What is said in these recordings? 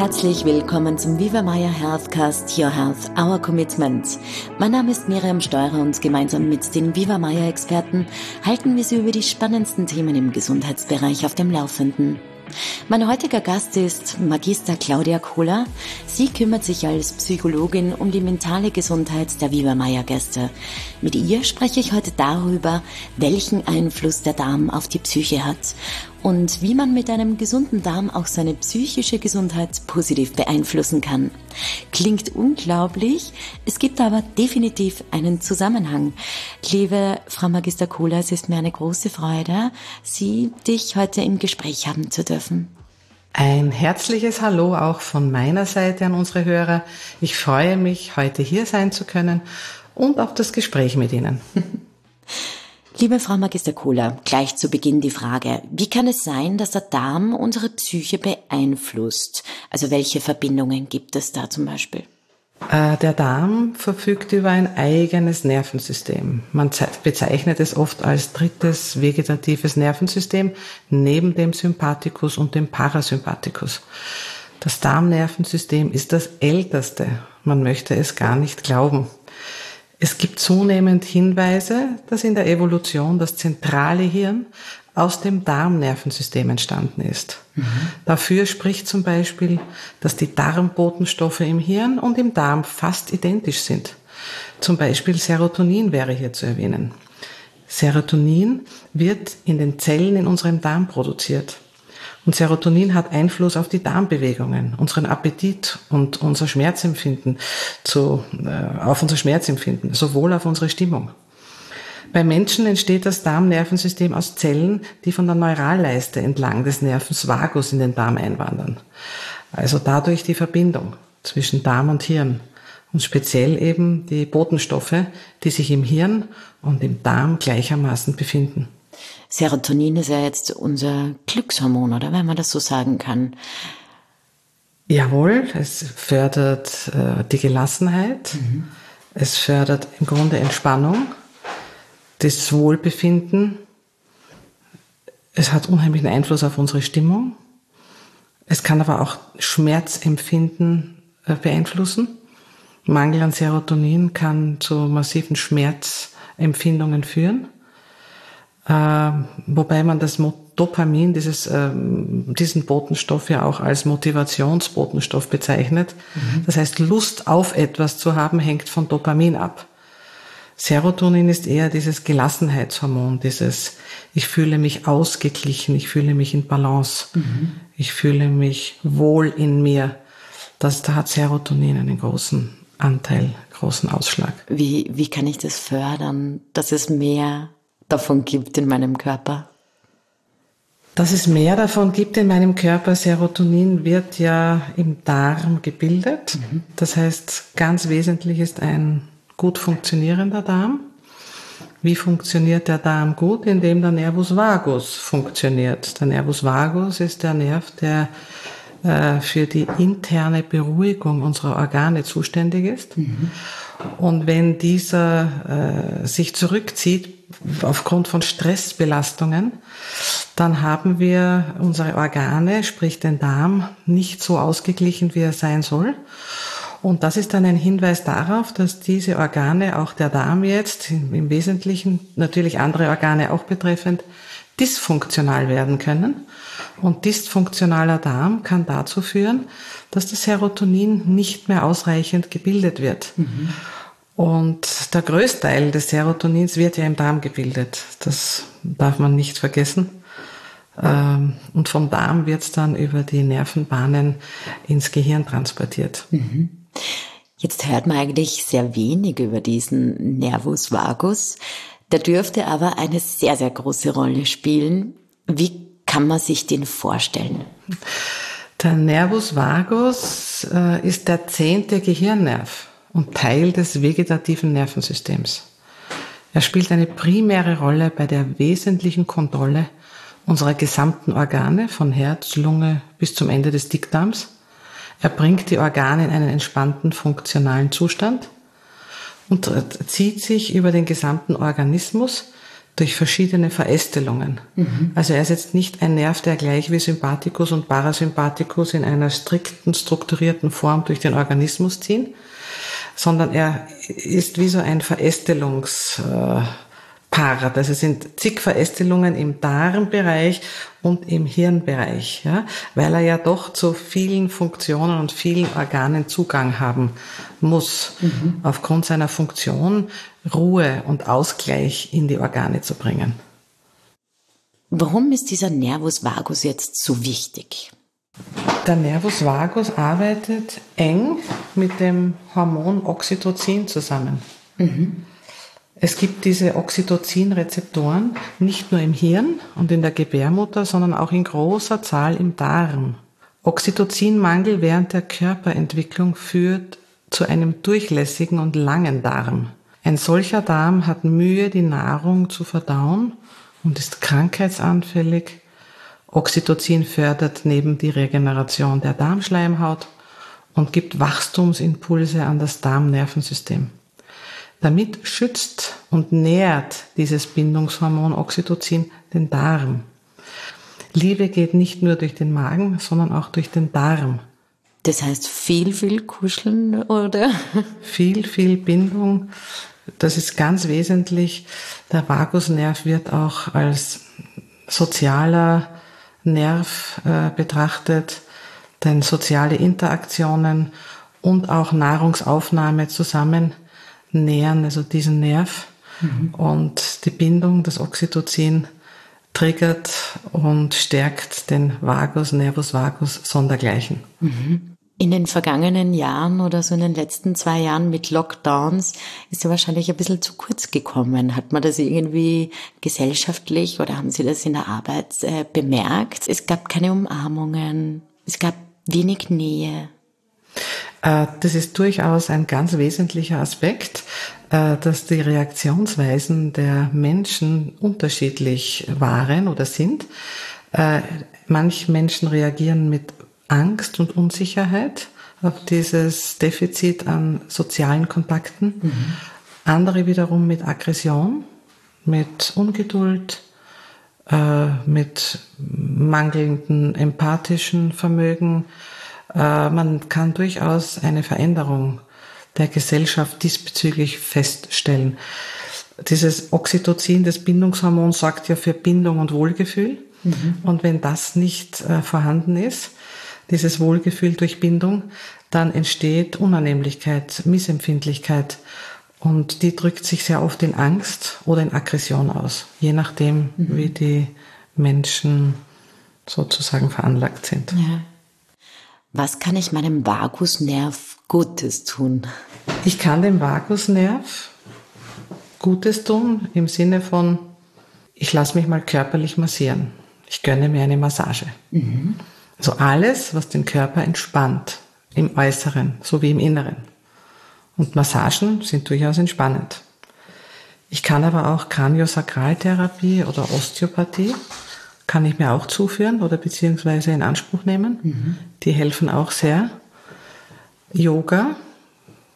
Herzlich willkommen zum Viva Healthcast Your Health, Our Commitment. Mein Name ist Miriam Steurer und gemeinsam mit den Viva Experten halten wir Sie über die spannendsten Themen im Gesundheitsbereich auf dem Laufenden. Mein heutiger Gast ist Magister Claudia Kohler. Sie kümmert sich als Psychologin um die mentale Gesundheit der Viva Gäste. Mit ihr spreche ich heute darüber, welchen Einfluss der Darm auf die Psyche hat und wie man mit einem gesunden Darm auch seine psychische Gesundheit positiv beeinflussen kann. Klingt unglaublich, es gibt aber definitiv einen Zusammenhang. Liebe Frau Magister Kohler, es ist mir eine große Freude, Sie dich heute im Gespräch haben zu dürfen. Ein herzliches Hallo auch von meiner Seite an unsere Hörer. Ich freue mich, heute hier sein zu können und auf das Gespräch mit Ihnen. Liebe Frau Magister Kohler, gleich zu Beginn die Frage, wie kann es sein, dass der Darm unsere Psyche beeinflusst? Also welche Verbindungen gibt es da zum Beispiel? Äh, der Darm verfügt über ein eigenes Nervensystem. Man bezeichnet es oft als drittes vegetatives Nervensystem neben dem Sympathikus und dem Parasympathikus. Das Darmnervensystem ist das älteste. Man möchte es gar nicht glauben. Es gibt zunehmend Hinweise, dass in der Evolution das zentrale Hirn aus dem Darmnervensystem entstanden ist. Mhm. Dafür spricht zum Beispiel, dass die Darmbotenstoffe im Hirn und im Darm fast identisch sind. Zum Beispiel Serotonin wäre hier zu erwähnen. Serotonin wird in den Zellen in unserem Darm produziert. Und Serotonin hat Einfluss auf die Darmbewegungen, unseren Appetit und unser Schmerzempfinden, zu, äh, auf unser Schmerzempfinden, sowohl auf unsere Stimmung. Bei Menschen entsteht das Darmnervensystem aus Zellen, die von der Neuralleiste entlang des Nervens Vagus in den Darm einwandern. Also dadurch die Verbindung zwischen Darm und Hirn und speziell eben die Botenstoffe, die sich im Hirn und im Darm gleichermaßen befinden. Serotonin ist ja jetzt unser Glückshormon, oder wenn man das so sagen kann. Jawohl, es fördert äh, die Gelassenheit, mhm. es fördert im Grunde Entspannung, das Wohlbefinden, es hat unheimlichen Einfluss auf unsere Stimmung, es kann aber auch Schmerzempfinden äh, beeinflussen. Mangel an Serotonin kann zu massiven Schmerzempfindungen führen. Äh, wobei man das Dopamin, dieses, äh, diesen Botenstoff ja auch als Motivationsbotenstoff bezeichnet. Mhm. Das heißt, Lust auf etwas zu haben, hängt von Dopamin ab. Serotonin ist eher dieses Gelassenheitshormon, dieses ich fühle mich ausgeglichen, ich fühle mich in Balance, mhm. ich fühle mich wohl in mir. Das, da hat Serotonin einen großen Anteil, großen Ausschlag. Wie, wie kann ich das fördern, dass es mehr davon gibt in meinem Körper? Dass es mehr davon gibt in meinem Körper. Serotonin wird ja im Darm gebildet. Mhm. Das heißt, ganz wesentlich ist ein gut funktionierender Darm. Wie funktioniert der Darm gut? Indem der Nervus vagus funktioniert. Der Nervus vagus ist der Nerv, der für die interne Beruhigung unserer Organe zuständig ist. Mhm. Und wenn dieser äh, sich zurückzieht, aufgrund von Stressbelastungen, dann haben wir unsere Organe, sprich den Darm, nicht so ausgeglichen, wie er sein soll. Und das ist dann ein Hinweis darauf, dass diese Organe, auch der Darm jetzt, im Wesentlichen natürlich andere Organe auch betreffend, dysfunktional werden können. Und dysfunktionaler Darm kann dazu führen, dass das Serotonin nicht mehr ausreichend gebildet wird. Mhm. Und der Größteil des Serotonins wird ja im Darm gebildet. Das darf man nicht vergessen. Ähm, und vom Darm wird es dann über die Nervenbahnen ins Gehirn transportiert. Mhm. Jetzt hört man eigentlich sehr wenig über diesen Nervus vagus. Der dürfte aber eine sehr, sehr große Rolle spielen. Wie kann man sich den vorstellen? Der Nervus vagus äh, ist der zehnte Gehirnnerv und Teil des vegetativen Nervensystems. Er spielt eine primäre Rolle bei der wesentlichen Kontrolle unserer gesamten Organe von Herz, Lunge bis zum Ende des Dickdarms. Er bringt die Organe in einen entspannten, funktionalen Zustand und zieht sich über den gesamten Organismus durch verschiedene Verästelungen. Mhm. Also er ist jetzt nicht ein Nerv, der gleich wie Sympathikus und Parasympathikus in einer strikten, strukturierten Form durch den Organismus ziehen, sondern er ist wie so ein Verästelungspaar. Also es sind zig Verästelungen im Darmbereich und im Hirnbereich, ja, weil er ja doch zu vielen Funktionen und vielen Organen Zugang haben muss, mhm. aufgrund seiner Funktion Ruhe und Ausgleich in die Organe zu bringen. Warum ist dieser Nervus vagus jetzt so wichtig? Der Nervus vagus arbeitet eng mit dem Hormon Oxytocin zusammen. Mhm. Es gibt diese Oxytocin-Rezeptoren nicht nur im Hirn und in der Gebärmutter, sondern auch in großer Zahl im Darm. Oxytocinmangel während der Körperentwicklung führt zu einem durchlässigen und langen Darm. Ein solcher Darm hat Mühe, die Nahrung zu verdauen und ist krankheitsanfällig. Oxytocin fördert neben die Regeneration der Darmschleimhaut und gibt Wachstumsimpulse an das Darmnervensystem. Damit schützt und nährt dieses Bindungshormon Oxytocin den Darm. Liebe geht nicht nur durch den Magen, sondern auch durch den Darm. Das heißt viel, viel kuscheln, oder? Viel, viel Bindung. Das ist ganz wesentlich. Der Vagusnerv wird auch als sozialer Nerv äh, betrachtet, denn soziale Interaktionen und auch Nahrungsaufnahme zusammen nähern, also diesen Nerv. Mhm. Und die Bindung, das Oxytocin, triggert und stärkt den Vagus, Nervus vagus sondergleichen. Mhm. In den vergangenen Jahren oder so in den letzten zwei Jahren mit Lockdowns ist er wahrscheinlich ein bisschen zu kurz gekommen. Hat man das irgendwie gesellschaftlich oder haben Sie das in der Arbeit äh, bemerkt? Es gab keine Umarmungen, es gab wenig Nähe. Äh, das ist durchaus ein ganz wesentlicher Aspekt, äh, dass die Reaktionsweisen der Menschen unterschiedlich waren oder sind. Äh, manche Menschen reagieren mit Angst und Unsicherheit auf dieses Defizit an sozialen Kontakten. Mhm. Andere wiederum mit Aggression, mit Ungeduld, mit mangelndem empathischen Vermögen, man kann durchaus eine Veränderung der Gesellschaft diesbezüglich feststellen. Dieses Oxytocin, das Bindungshormon, sorgt ja für Bindung und Wohlgefühl. Mhm. Und wenn das nicht äh, vorhanden ist, dieses Wohlgefühl durch Bindung, dann entsteht Unannehmlichkeit, Missempfindlichkeit. Und die drückt sich sehr oft in Angst oder in Aggression aus, je nachdem, mhm. wie die Menschen sozusagen veranlagt sind. Ja. Was kann ich meinem Vagusnerv Gutes tun? Ich kann dem Vagusnerv Gutes tun im Sinne von, ich lasse mich mal körperlich massieren. Ich gönne mir eine Massage. Mhm. Also alles, was den Körper entspannt, im Äußeren sowie im Inneren. Und Massagen sind durchaus entspannend. Ich kann aber auch Kraniosakraltherapie oder Osteopathie kann ich mir auch zuführen oder beziehungsweise in Anspruch nehmen. Mhm. Die helfen auch sehr. Yoga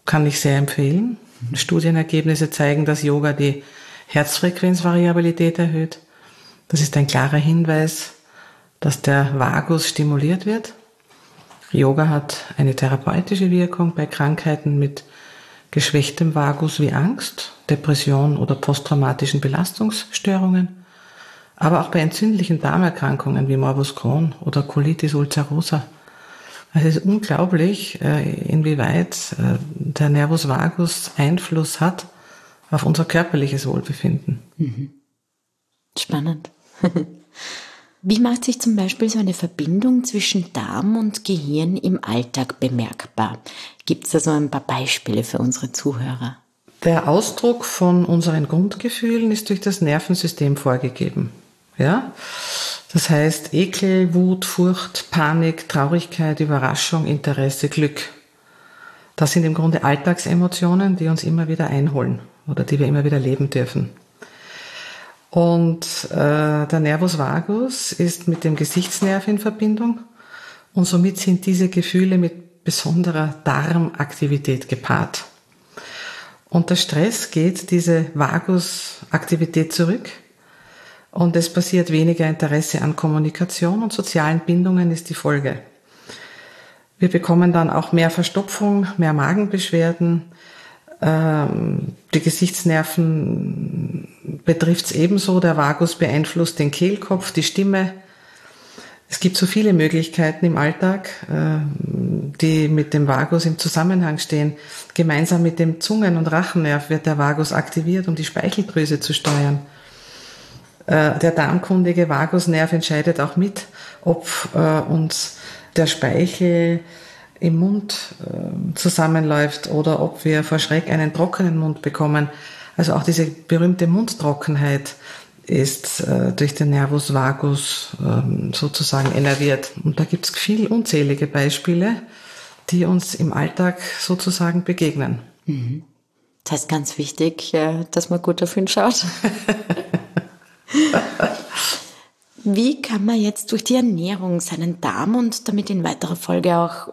kann ich sehr empfehlen. Mhm. Studienergebnisse zeigen, dass Yoga die Herzfrequenzvariabilität erhöht. Das ist ein klarer Hinweis, dass der Vagus stimuliert wird. Yoga hat eine therapeutische Wirkung bei Krankheiten mit geschwächtem Vagus wie Angst, Depression oder posttraumatischen Belastungsstörungen aber auch bei entzündlichen Darmerkrankungen wie Morbus Crohn oder Colitis ulcerosa. Es ist unglaublich, äh, inwieweit äh, der Nervus vagus Einfluss hat auf unser körperliches Wohlbefinden. Mhm. Spannend. Wie macht sich zum Beispiel so eine Verbindung zwischen Darm und Gehirn im Alltag bemerkbar? Gibt es da so ein paar Beispiele für unsere Zuhörer? Der Ausdruck von unseren Grundgefühlen ist durch das Nervensystem vorgegeben. Ja? Das heißt Ekel, Wut, Furcht, Panik, Traurigkeit, Überraschung, Interesse, Glück. Das sind im Grunde Alltagsemotionen, die uns immer wieder einholen oder die wir immer wieder leben dürfen. Und äh, der Nervus vagus ist mit dem Gesichtsnerv in Verbindung und somit sind diese Gefühle mit besonderer Darmaktivität gepaart. Unter Stress geht diese Vagusaktivität zurück und es passiert weniger Interesse an Kommunikation und sozialen Bindungen ist die Folge. Wir bekommen dann auch mehr Verstopfung, mehr Magenbeschwerden. Ähm, die Gesichtsnerven betrifft es ebenso. Der Vagus beeinflusst den Kehlkopf, die Stimme. Es gibt so viele Möglichkeiten im Alltag, ähm, die mit dem Vagus im Zusammenhang stehen. Gemeinsam mit dem Zungen- und Rachennerv wird der Vagus aktiviert, um die Speicheldrüse zu steuern. Äh, der darmkundige Vagusnerv entscheidet auch mit, ob äh, uns der Speichel im Mund äh, zusammenläuft oder ob wir vor Schreck einen trockenen Mund bekommen. Also auch diese berühmte Mundtrockenheit ist äh, durch den Nervus vagus äh, sozusagen innerviert. Und da gibt es viel unzählige Beispiele, die uns im Alltag sozusagen begegnen. Mhm. Das heißt ganz wichtig, dass man gut auf ihn schaut. Wie kann man jetzt durch die Ernährung seinen Darm und damit in weiterer Folge auch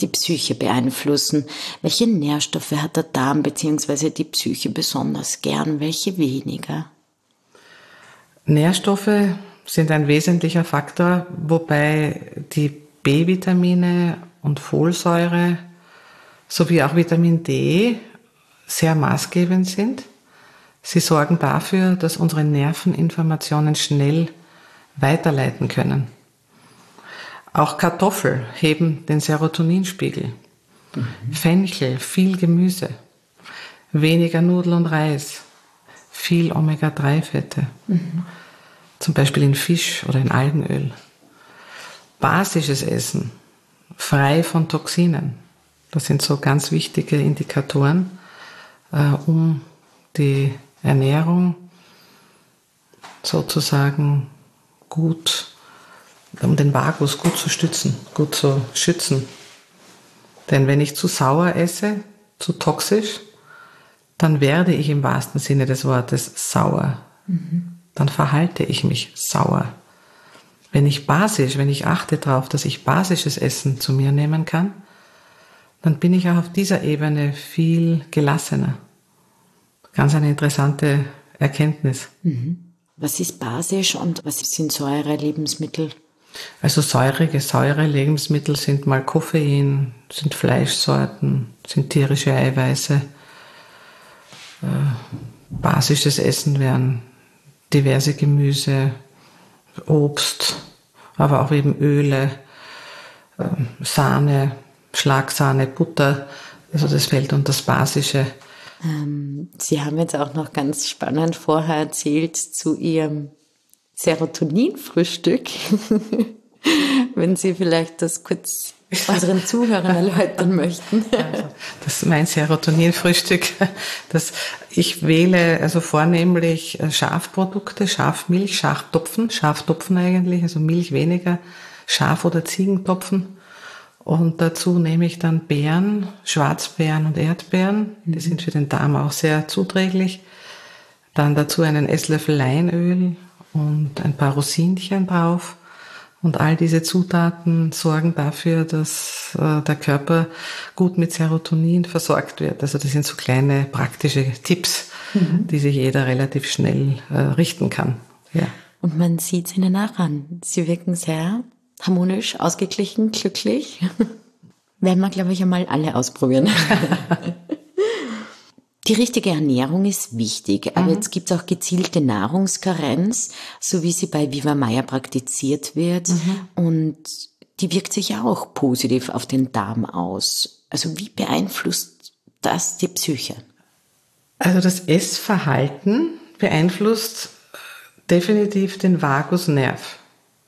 die Psyche beeinflussen? Welche Nährstoffe hat der Darm bzw. die Psyche besonders gern, welche weniger? Nährstoffe sind ein wesentlicher Faktor, wobei die B-Vitamine und Folsäure sowie auch Vitamin D sehr maßgebend sind. Sie sorgen dafür, dass unsere Nerven Informationen schnell weiterleiten können. Auch Kartoffel heben den Serotoninspiegel. Mhm. Fenchel, viel Gemüse, weniger Nudel und Reis, viel Omega-3-Fette, mhm. zum Beispiel in Fisch oder in Algenöl. Basisches Essen, frei von Toxinen. Das sind so ganz wichtige Indikatoren, äh, um die Ernährung sozusagen gut, um den Vagus gut zu stützen, gut zu schützen. Denn wenn ich zu sauer esse, zu toxisch, dann werde ich im wahrsten Sinne des Wortes sauer. Mhm. Dann verhalte ich mich sauer. Wenn ich basisch, wenn ich achte darauf, dass ich basisches Essen zu mir nehmen kann, dann bin ich auch auf dieser Ebene viel gelassener. Ganz eine interessante Erkenntnis. Mhm. Was ist basisch und was sind Säure-Lebensmittel? Also säurige Säure-Lebensmittel sind mal Koffein, sind Fleischsorten, sind tierische Eiweiße. Äh, basisches Essen wären diverse Gemüse, Obst, aber auch eben Öle, äh, Sahne, Schlagsahne, Butter. Also das fällt unter das Basische. Ähm, Sie haben jetzt auch noch ganz spannend vorher erzählt zu Ihrem Serotonin-Frühstück. Wenn Sie vielleicht das kurz unseren Zuhörern erläutern möchten. Also, das ist mein Serotonin-Frühstück. Das, ich wähle also vornehmlich äh, Schafprodukte, Schafmilch, Schaftopfen, Schaftopfen eigentlich, also Milch weniger, Schaf- oder Ziegentopfen und dazu nehme ich dann Beeren, Schwarzbeeren und Erdbeeren. Die mhm. sind für den Darm auch sehr zuträglich. Dann dazu einen Esslöffel Leinöl und ein paar Rosinchen drauf. Und all diese Zutaten sorgen dafür, dass äh, der Körper gut mit Serotonin versorgt wird. Also das sind so kleine praktische Tipps, mhm. die sich jeder relativ schnell äh, richten kann. Ja. Und man sieht es ihnen auch an. Sie wirken sehr harmonisch, ausgeglichen, glücklich. Werden wir, glaube ich, einmal alle ausprobieren. Die richtige Ernährung ist wichtig, aber mhm. jetzt gibt es auch gezielte Nahrungskarenz, so wie sie bei Viva Maya praktiziert wird. Mhm. Und die wirkt sich auch positiv auf den Darm aus. Also wie beeinflusst das die Psyche? Also das Essverhalten beeinflusst definitiv den Vagusnerv,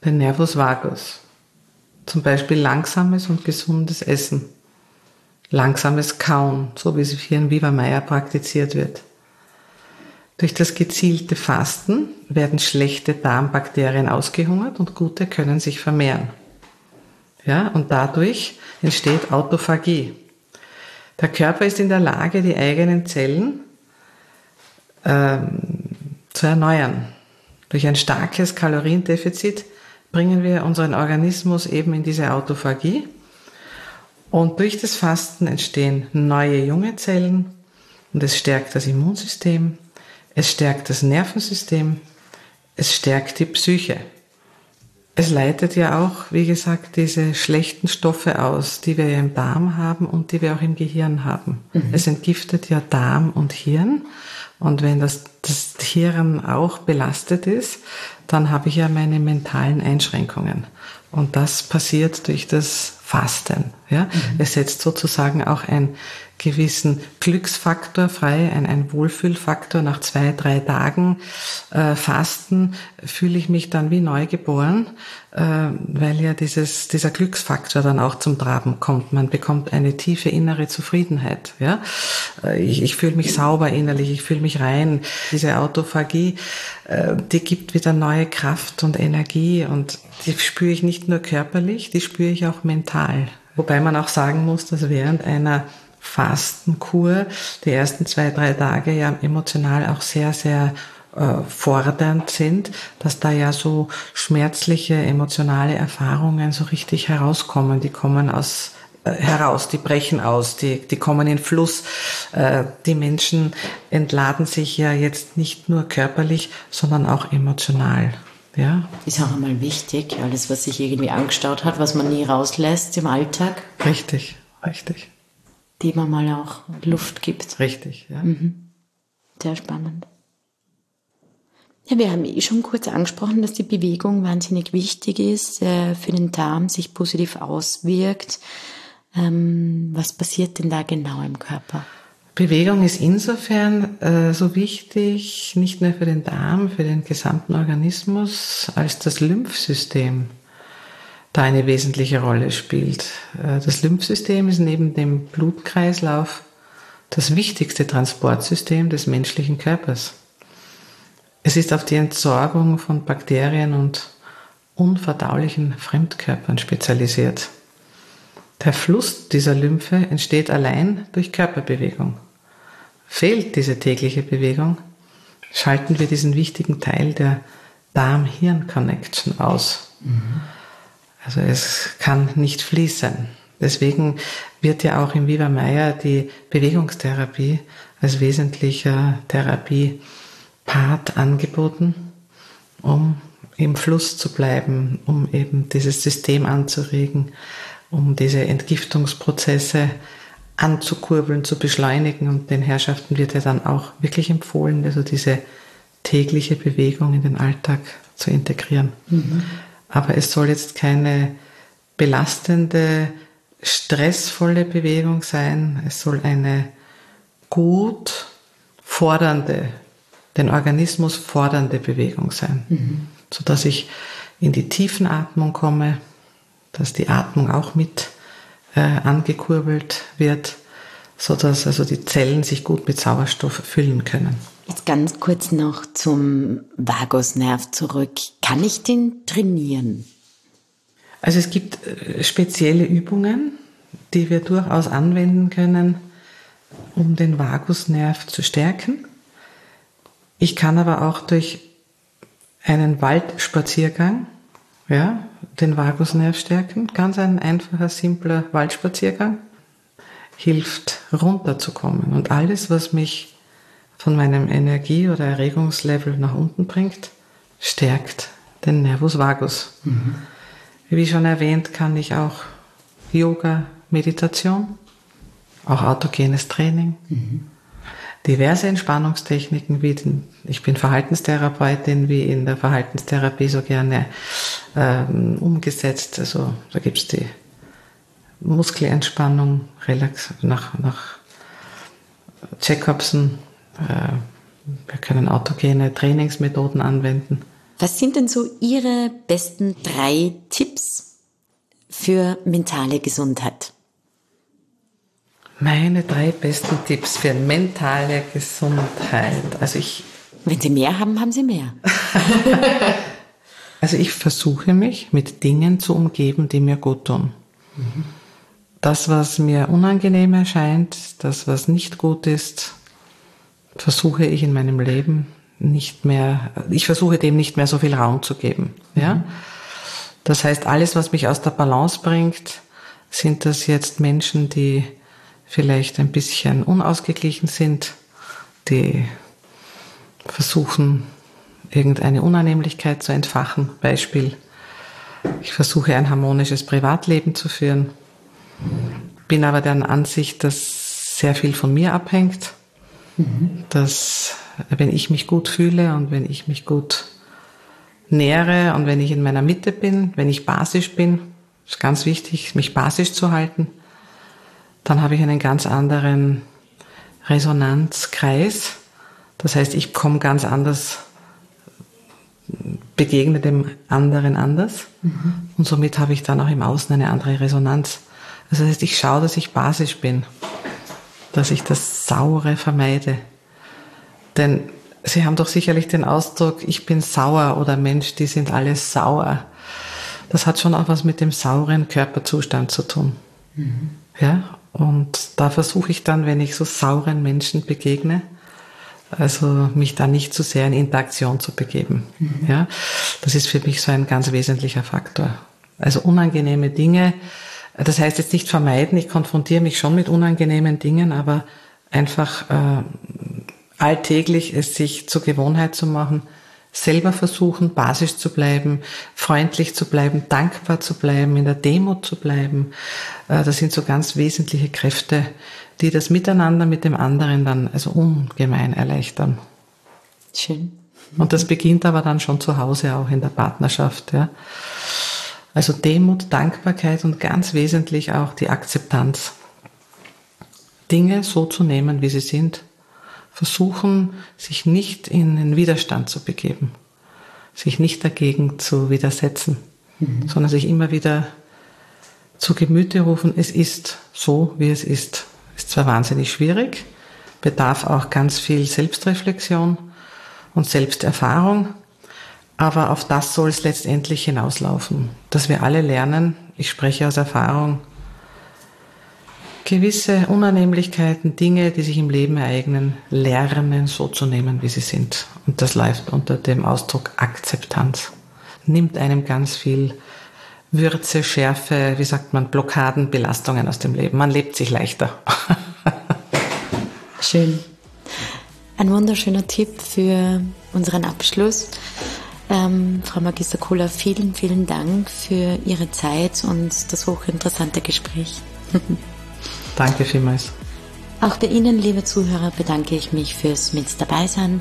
den Nervus vagus. Zum Beispiel langsames und gesundes Essen. Langsames Kauen, so wie es hier in Viva Meier praktiziert wird. Durch das gezielte Fasten werden schlechte Darmbakterien ausgehungert und gute können sich vermehren. Ja, und dadurch entsteht Autophagie. Der Körper ist in der Lage, die eigenen Zellen ähm, zu erneuern. Durch ein starkes Kaloriendefizit bringen wir unseren Organismus eben in diese Autophagie. Und durch das Fasten entstehen neue junge Zellen und es stärkt das Immunsystem, es stärkt das Nervensystem, es stärkt die Psyche. Es leitet ja auch, wie gesagt, diese schlechten Stoffe aus, die wir ja im Darm haben und die wir auch im Gehirn haben. Mhm. Es entgiftet ja Darm und Hirn. Und wenn das, das Hirn auch belastet ist, dann habe ich ja meine mentalen Einschränkungen. Und das passiert durch das Fasten. Ja? Mhm. Es setzt sozusagen auch einen gewissen Glücksfaktor frei, ein, ein Wohlfühlfaktor. Nach zwei, drei Tagen äh, Fasten fühle ich mich dann wie neugeboren, äh, weil ja dieses, dieser Glücksfaktor dann auch zum Traben kommt. Man bekommt eine tiefe innere Zufriedenheit. Ja? Äh, ich, ich fühle mich sauber innerlich, ich fühle mich rein. Diese Autophagie, äh, die gibt wieder neue Kraft und Energie und die spüre ich nicht nur körperlich, die spüre ich auch mental. Wobei man auch sagen muss, dass während einer Fastenkur die ersten zwei, drei Tage ja emotional auch sehr, sehr äh, fordernd sind, dass da ja so schmerzliche emotionale Erfahrungen so richtig herauskommen. Die kommen aus äh, heraus, die brechen aus, die, die kommen in Fluss. Äh, die Menschen entladen sich ja jetzt nicht nur körperlich, sondern auch emotional. Ja. Ist auch einmal wichtig, alles, was sich irgendwie angestaut hat, was man nie rauslässt im Alltag. Richtig, richtig. Die man mal auch Luft gibt. Richtig, ja. Mhm. Sehr spannend. Ja, wir haben eh schon kurz angesprochen, dass die Bewegung wahnsinnig wichtig ist, äh, für den Darm sich positiv auswirkt. Ähm, was passiert denn da genau im Körper? Bewegung ist insofern äh, so wichtig, nicht nur für den Darm, für den gesamten Organismus, als das Lymphsystem da eine wesentliche Rolle spielt. Äh, das Lymphsystem ist neben dem Blutkreislauf das wichtigste Transportsystem des menschlichen Körpers. Es ist auf die Entsorgung von Bakterien und unverdaulichen Fremdkörpern spezialisiert. Der Fluss dieser Lymphe entsteht allein durch Körperbewegung. Fehlt diese tägliche Bewegung, schalten wir diesen wichtigen Teil der Darm-Hirn-Connection aus. Mhm. Also es kann nicht fließen. Deswegen wird ja auch im Viva Meier die Bewegungstherapie als wesentlicher Therapiepart angeboten, um im Fluss zu bleiben, um eben dieses System anzuregen, um diese Entgiftungsprozesse anzukurbeln, zu beschleunigen. Und den Herrschaften wird ja dann auch wirklich empfohlen, also diese tägliche Bewegung in den Alltag zu integrieren. Mhm. Aber es soll jetzt keine belastende, stressvolle Bewegung sein. Es soll eine gut fordernde, den Organismus fordernde Bewegung sein, mhm. sodass ich in die Tiefenatmung komme, dass die Atmung auch mit äh, angekurbelt wird, so dass also die Zellen sich gut mit Sauerstoff füllen können. Jetzt ganz kurz noch zum Vagusnerv zurück. Kann ich den trainieren? Also es gibt äh, spezielle Übungen, die wir durchaus anwenden können, um den Vagusnerv zu stärken. Ich kann aber auch durch einen Waldspaziergang ja, den Vagusnerv stärken. Ganz ein einfacher, simpler Waldspaziergang hilft runterzukommen. Und alles, was mich von meinem Energie- oder Erregungslevel nach unten bringt, stärkt den Nervus vagus. Mhm. Wie schon erwähnt, kann ich auch Yoga, Meditation, auch autogenes Training, mhm diverse Entspannungstechniken, wie den, ich bin Verhaltenstherapeutin, wie in der Verhaltenstherapie so gerne ähm, umgesetzt. Also da gibt's die Muskelentspannung, Relax, nach, nach Check-upsen. Äh, wir können autogene Trainingsmethoden anwenden. Was sind denn so Ihre besten drei Tipps für mentale Gesundheit? Meine drei besten Tipps für mentale Gesundheit. Also ich. Wenn Sie mehr haben, haben Sie mehr. also ich versuche mich mit Dingen zu umgeben, die mir gut tun. Mhm. Das, was mir unangenehm erscheint, das, was nicht gut ist, versuche ich in meinem Leben nicht mehr, ich versuche dem nicht mehr so viel Raum zu geben. Ja? Mhm. Das heißt, alles, was mich aus der Balance bringt, sind das jetzt Menschen, die vielleicht ein bisschen unausgeglichen sind, die versuchen irgendeine Unannehmlichkeit zu entfachen. Beispiel, ich versuche ein harmonisches Privatleben zu führen, bin aber der Ansicht, dass sehr viel von mir abhängt, mhm. dass wenn ich mich gut fühle und wenn ich mich gut nähere und wenn ich in meiner Mitte bin, wenn ich basisch bin, ist ganz wichtig, mich basisch zu halten, dann habe ich einen ganz anderen Resonanzkreis. Das heißt, ich komme ganz anders, begegne dem anderen anders mhm. und somit habe ich dann auch im Außen eine andere Resonanz. Das heißt, ich schaue, dass ich basisch bin, dass ich das Saure vermeide. Denn Sie haben doch sicherlich den Ausdruck, ich bin sauer oder Mensch, die sind alle sauer. Das hat schon auch was mit dem sauren Körperzustand zu tun. Mhm. Ja, und da versuche ich dann, wenn ich so sauren Menschen begegne, also mich da nicht zu sehr in Interaktion zu begeben. Mhm. Ja, das ist für mich so ein ganz wesentlicher Faktor. Also unangenehme Dinge, das heißt jetzt nicht vermeiden, ich konfrontiere mich schon mit unangenehmen Dingen, aber einfach äh, alltäglich es sich zur Gewohnheit zu machen, selber versuchen, basisch zu bleiben, freundlich zu bleiben, dankbar zu bleiben, in der Demut zu bleiben. Äh, das sind so ganz wesentliche Kräfte, die das Miteinander mit dem anderen dann also ungemein erleichtern. Schön. Und das beginnt aber dann schon zu Hause auch in der Partnerschaft. Ja. Also Demut, Dankbarkeit und ganz wesentlich auch die Akzeptanz. Dinge so zu nehmen, wie sie sind versuchen, sich nicht in den Widerstand zu begeben, sich nicht dagegen zu widersetzen, mhm. sondern sich immer wieder zu Gemüte rufen, es ist so, wie es ist. Ist zwar wahnsinnig schwierig, bedarf auch ganz viel Selbstreflexion und Selbsterfahrung, aber auf das soll es letztendlich hinauslaufen, dass wir alle lernen, ich spreche aus Erfahrung, gewisse Unannehmlichkeiten, Dinge, die sich im Leben ereignen, lernen so zu nehmen, wie sie sind. Und das läuft unter dem Ausdruck Akzeptanz. Nimmt einem ganz viel Würze, Schärfe, wie sagt man, Blockaden, Belastungen aus dem Leben. Man lebt sich leichter. Schön. Ein wunderschöner Tipp für unseren Abschluss. Ähm, Frau Magister Kohler, vielen, vielen Dank für Ihre Zeit und das hochinteressante Gespräch. Danke vielmals. Auch bei Ihnen, liebe Zuhörer, bedanke ich mich fürs Mit dabei sein.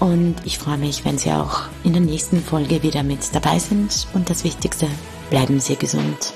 Und ich freue mich, wenn Sie auch in der nächsten Folge wieder mit dabei sind. Und das Wichtigste, bleiben Sie gesund.